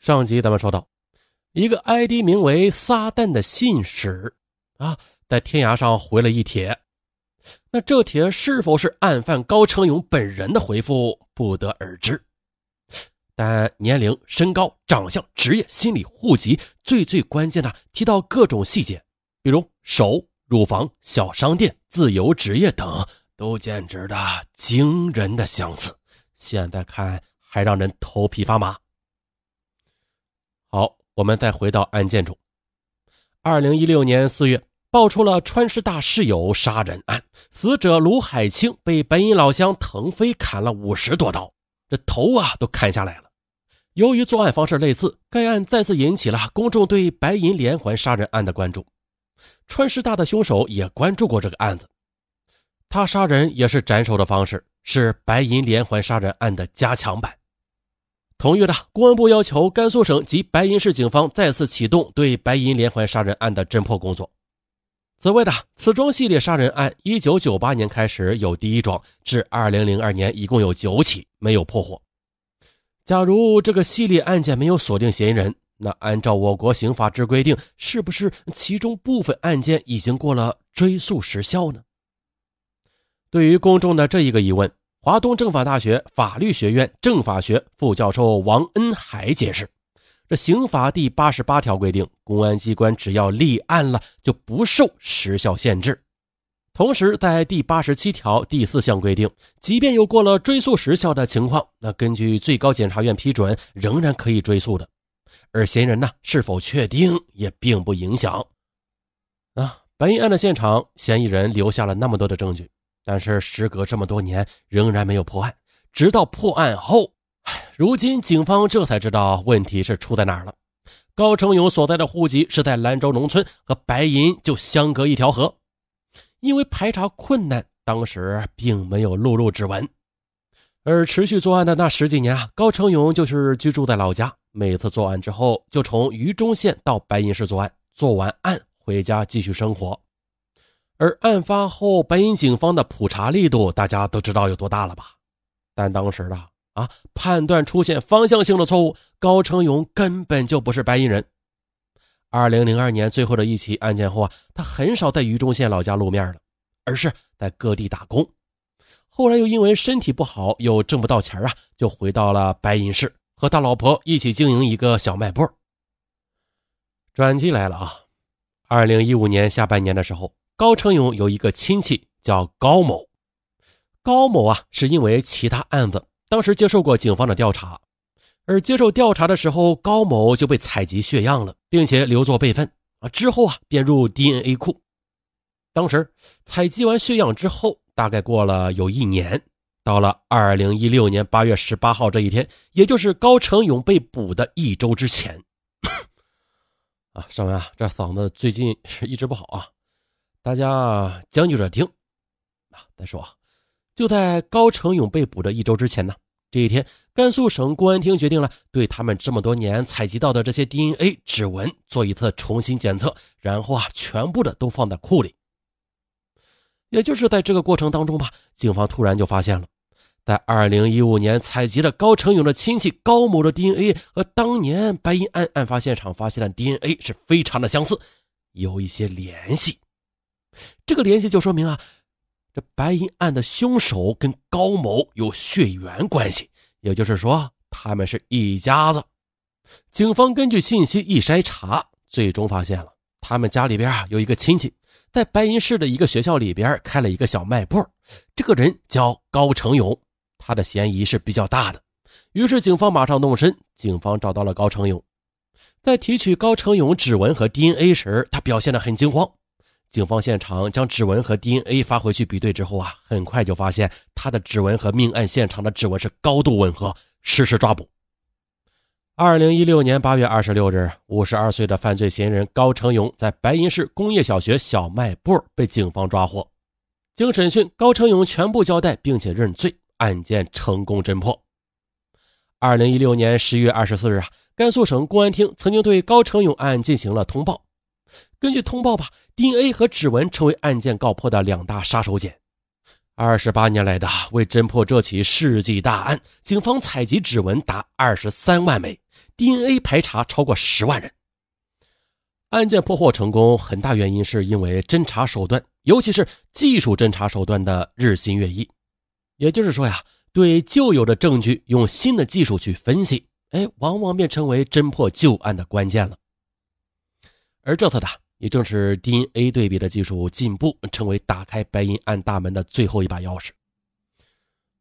上集咱们说到，一个 ID 名为“撒旦”的信使啊，在天涯上回了一帖。那这帖是否是案犯高成勇本人的回复，不得而知。但年龄、身高、长相、职业、心理、户籍，最最关键的提到各种细节，比如手、乳房、小商店、自由职业等，都简直的惊人的相似。现在看还让人头皮发麻。我们再回到案件中。二零一六年四月，爆出了川师大室友杀人案，死者卢海清被白银老乡腾飞砍了五十多刀，这头啊都砍下来了。由于作案方式类似，该案再次引起了公众对白银连环杀人案的关注。川师大的凶手也关注过这个案子，他杀人也是斩首的方式，是白银连环杀人案的加强版。同月的，公安部要求甘肃省及白银市警方再次启动对白银连环杀人案的侦破工作。此外的，此桩系列杀人案，一九九八年开始有第一桩，至二零零二年一共有九起没有破获。假如这个系列案件没有锁定嫌疑人，那按照我国刑法之规定，是不是其中部分案件已经过了追诉时效呢？对于公众的这一个疑问。华东政法大学法律学院政法学副教授王恩海解释：“这刑法第八十八条规定，公安机关只要立案了，就不受时效限制。同时，在第八十七条第四项规定，即便有过了追诉时效的情况，那根据最高检察院批准，仍然可以追诉的。而嫌疑人呢，是否确定也并不影响。啊，白银案的现场，嫌疑人留下了那么多的证据。”但是时隔这么多年，仍然没有破案。直到破案后，如今警方这才知道问题是出在哪儿了。高成勇所在的户籍是在兰州农村，和白银就相隔一条河。因为排查困难，当时并没有录入指纹。而持续作案的那十几年啊，高成勇就是居住在老家，每次作案之后就从榆中县到白银市作案，做完案回家继续生活。而案发后，白银警方的普查力度，大家都知道有多大了吧？但当时的啊，判断出现方向性的错误，高成勇根本就不是白银人。二零零二年最后的一起案件后啊，他很少在榆中县老家露面了，而是在各地打工。后来又因为身体不好，又挣不到钱啊，就回到了白银市，和他老婆一起经营一个小卖部。转机来了啊！二零一五年下半年的时候。高成勇有一个亲戚叫高某，高某啊是因为其他案子，当时接受过警方的调查，而接受调查的时候，高某就被采集血样了，并且留作备份啊。之后啊便入 DNA 库。当时采集完血样之后，大概过了有一年，到了二零一六年八月十八号这一天，也就是高成勇被捕的一周之前，啊，上文啊，这嗓子最近是一直不好啊。大家将就着听啊！再说啊，就在高成勇被捕的一周之前呢，这一天，甘肃省公安厅决定了对他们这么多年采集到的这些 DNA 指纹做一次重新检测，然后啊，全部的都放在库里。也就是在这个过程当中吧，警方突然就发现了，在二零一五年采集了高成勇的亲戚高某的 DNA 和当年白银案案发现场发现的 DNA 是非常的相似，有一些联系。这个联系就说明啊，这白银案的凶手跟高某有血缘关系，也就是说他们是一家子。警方根据信息一筛查，最终发现了他们家里边啊有一个亲戚，在白银市的一个学校里边开了一个小卖部，这个人叫高成勇，他的嫌疑是比较大的。于是警方马上动身，警方找到了高成勇，在提取高成勇指纹和 DNA 时，他表现得很惊慌。警方现场将指纹和 DNA 发回去比对之后啊，很快就发现他的指纹和命案现场的指纹是高度吻合，实施抓捕。二零一六年八月二十六日，五十二岁的犯罪嫌疑人高成勇在白银市工业小学小卖部被警方抓获。经审讯，高成勇全部交代并且认罪，案件成功侦破。二零一六年十月二十四日啊，甘肃省公安厅曾经对高成勇案进行了通报。根据通报吧，DNA 和指纹成为案件告破的两大杀手锏。二十八年来的为侦破这起世纪大案，警方采集指纹达二十三万枚 DNA 排查超过十万人。案件破获成功，很大原因是因为侦查手段，尤其是技术侦查手段的日新月异。也就是说呀，对旧有的证据用新的技术去分析，哎，往往便成为侦破旧案的关键了。而这次的，也正是 DNA 对比的技术进步，成为打开白银案大门的最后一把钥匙。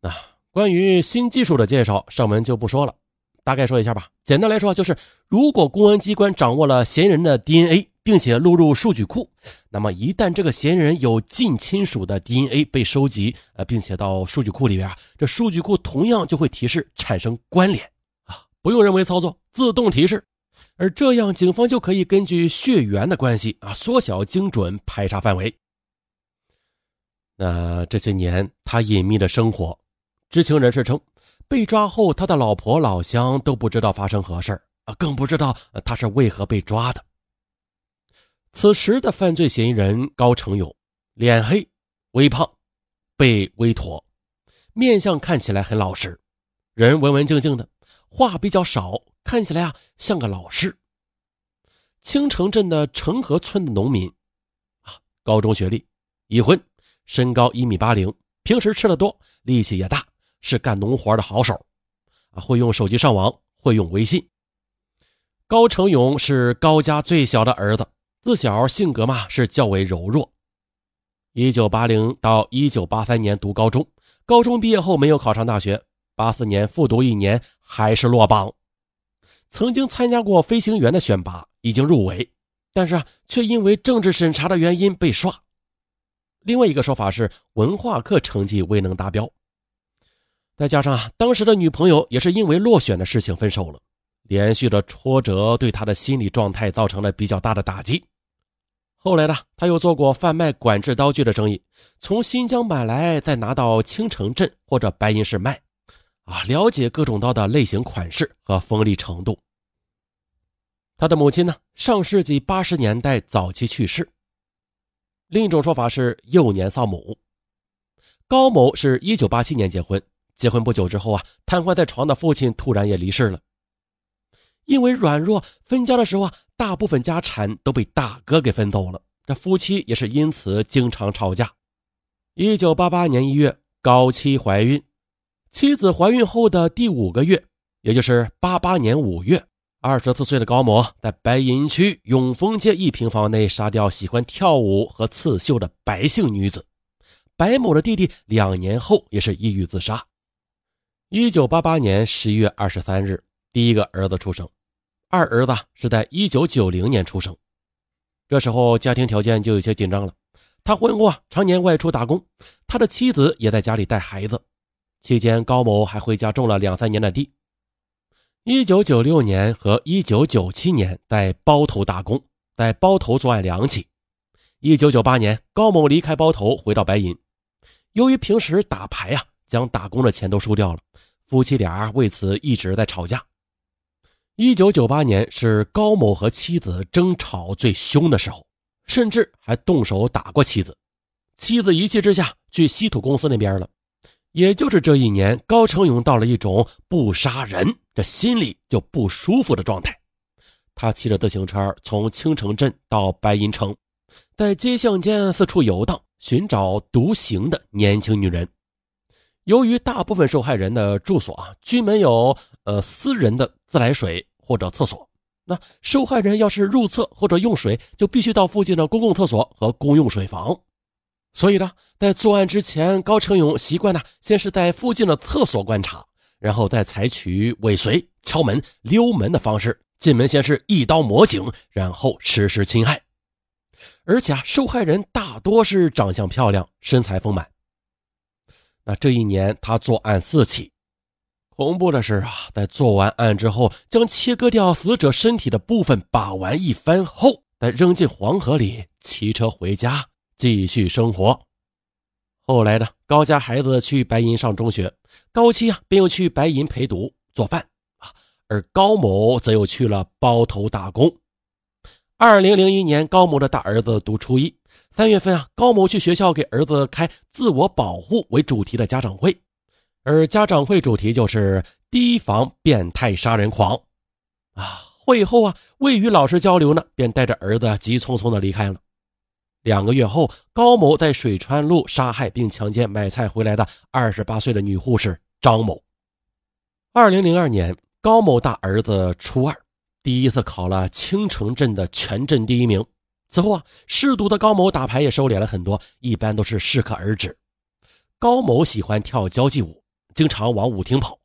那关于新技术的介绍，上文就不说了。大概说一下吧。简单来说，就是如果公安机关掌握了嫌疑人的 DNA，并且录入数据库，那么一旦这个嫌疑人有近亲属的 DNA 被收集，呃，并且到数据库里边啊，这数据库同样就会提示产生关联啊，不用人为操作，自动提示。而这样，警方就可以根据血缘的关系啊，缩小精准排查范围。那这些年他隐秘的生活，知情人士称。被抓后，他的老婆老乡都不知道发生何事啊，更不知道他是为何被抓的。此时的犯罪嫌疑人高成勇，脸黑、微胖、背微驼，面相看起来很老实，人文文静静的，话比较少，看起来啊像个老师。青城镇的城河村的农民，啊，高中学历，已婚，身高一米八零，平时吃的多，力气也大。是干农活的好手，啊，会用手机上网，会用微信。高成勇是高家最小的儿子，自小性格嘛是较为柔弱。一九八零到一九八三年读高中，高中毕业后没有考上大学，八四年复读一年还是落榜。曾经参加过飞行员的选拔，已经入围，但是啊，却因为政治审查的原因被刷。另外一个说法是文化课成绩未能达标。再加上啊，当时的女朋友也是因为落选的事情分手了，连续的挫折对他的心理状态造成了比较大的打击。后来呢，他又做过贩卖管制刀具的生意，从新疆买来，再拿到青城镇或者白银市卖，啊，了解各种刀的类型、款式和锋利程度。他的母亲呢，上世纪八十年代早期去世。另一种说法是幼年丧母。高某是一九八七年结婚。结婚不久之后啊，瘫痪在床的父亲突然也离世了。因为软弱，分家的时候啊，大部分家产都被大哥给分走了。这夫妻也是因此经常吵架。一九八八年一月，高妻怀孕，妻子怀孕后的第五个月，也就是八八年五月，二十四岁的高某在白银区永丰街一平房内杀掉喜欢跳舞和刺绣的白姓女子。白某的弟弟两年后也是抑郁自杀。一九八八年十一月二十三日，第一个儿子出生，二儿子是在一九九零年出生。这时候家庭条件就有些紧张了。他婚后啊，常年外出打工，他的妻子也在家里带孩子。期间，高某还回家种了两三年的地。一九九六年和一九九七年在包头打工，在包头作案两起。一九九八年，高某离开包头回到白银，由于平时打牌啊。将打工的钱都输掉了，夫妻俩为此一直在吵架。一九九八年是高某和妻子争吵最凶的时候，甚至还动手打过妻子。妻子一气之下去稀土公司那边了。也就是这一年，高成勇到了一种不杀人这心里就不舒服的状态。他骑着自行车从青城镇到白银城，在街巷间四处游荡，寻找独行的年轻女人。由于大部分受害人的住所啊均没有呃私人的自来水或者厕所，那受害人要是入厕或者用水，就必须到附近的公共厕所和公用水房。所以呢，在作案之前，高成勇习惯呢先是在附近的厕所观察，然后再采取尾随、敲门、溜门的方式进门，先是一刀抹颈，然后实施侵害。而且啊，受害人大多是长相漂亮、身材丰满。那这一年，他作案四起。恐怖的是啊，在做完案之后，将切割掉死者身体的部分把玩一番后，再扔进黄河里，骑车回家继续生活。后来呢，高家孩子去白银上中学，高七啊便又去白银陪读做饭啊，而高某则又去了包头打工。二零零一年，高某的大儿子读初一。三月份啊，高某去学校给儿子开“自我保护”为主题的家长会，而家长会主题就是提防变态杀人狂。啊，会后啊，未与老师交流呢，便带着儿子急匆匆的离开了。两个月后，高某在水川路杀害并强奸买菜回来的二十八岁的女护士张某。二零零二年，高某大儿子初二，第一次考了青城镇的全镇第一名。此后啊，嗜赌的高某打牌也收敛了很多，一般都是适可而止。高某喜欢跳交际舞，经常往舞厅跑。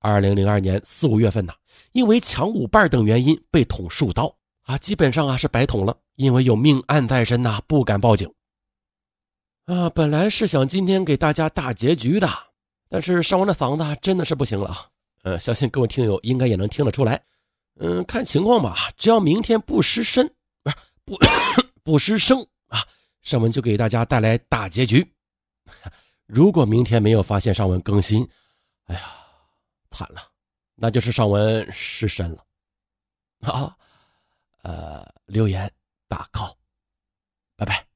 二零零二年四五月份呢，因为抢舞伴等原因被捅数刀。啊，基本上啊是白捅了，因为有命案在身呐，不敢报警。啊，本来是想今天给大家大结局的，但是上完的嗓子真的是不行了啊。呃，相信各位听友应该也能听得出来。嗯，看情况吧，只要明天不失身，不是不不失声啊，上文就给大家带来大结局。如果明天没有发现上文更新，哎呀，惨了，那就是上文失身了。啊。呃，留言打 call 拜拜。